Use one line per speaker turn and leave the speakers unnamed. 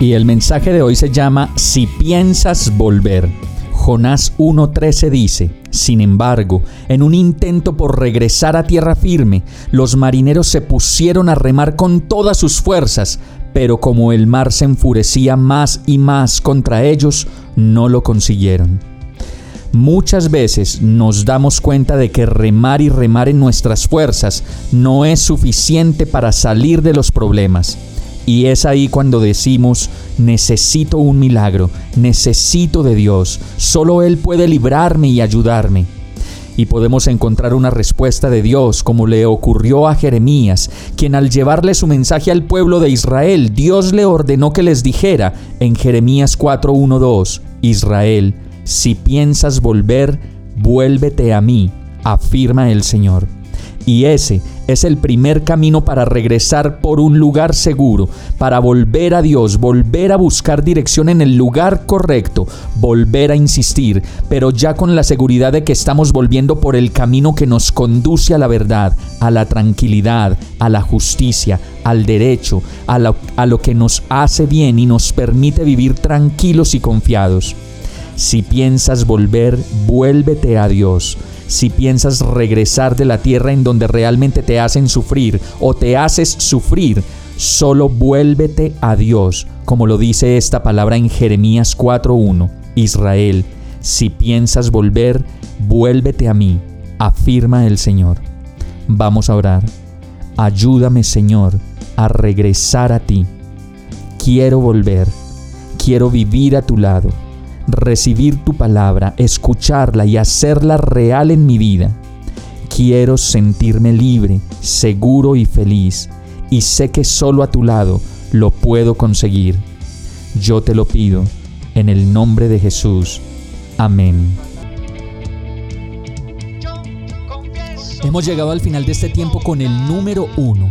Y el mensaje de hoy se llama Si piensas volver. Jonás 1.13 dice, Sin embargo, en un intento por regresar a tierra firme, los marineros se pusieron a remar con todas sus fuerzas, pero como el mar se enfurecía más y más contra ellos, no lo consiguieron. Muchas veces nos damos cuenta de que remar y remar en nuestras fuerzas no es suficiente para salir de los problemas. Y es ahí cuando decimos, necesito un milagro, necesito de Dios, solo Él puede librarme y ayudarme. Y podemos encontrar una respuesta de Dios como le ocurrió a Jeremías, quien al llevarle su mensaje al pueblo de Israel, Dios le ordenó que les dijera en Jeremías 4.1.2, Israel, si piensas volver, vuélvete a mí, afirma el Señor. Y ese es el primer camino para regresar por un lugar seguro, para volver a Dios, volver a buscar dirección en el lugar correcto, volver a insistir, pero ya con la seguridad de que estamos volviendo por el camino que nos conduce a la verdad, a la tranquilidad, a la justicia, al derecho, a lo, a lo que nos hace bien y nos permite vivir tranquilos y confiados. Si piensas volver, vuélvete a Dios si piensas regresar de la tierra en donde realmente te hacen sufrir o te haces sufrir, solo vuélvete a Dios, como lo dice esta palabra en Jeremías 4.1. Israel, si piensas volver, vuélvete a mí, afirma el Señor. Vamos a orar. Ayúdame, Señor, a regresar a ti. Quiero volver, quiero vivir a tu lado recibir tu palabra, escucharla y hacerla real en mi vida. Quiero sentirme libre, seguro y feliz, y sé que solo a tu lado lo puedo conseguir. Yo te lo pido, en el nombre de Jesús. Amén. Hemos llegado al final de este tiempo con el número uno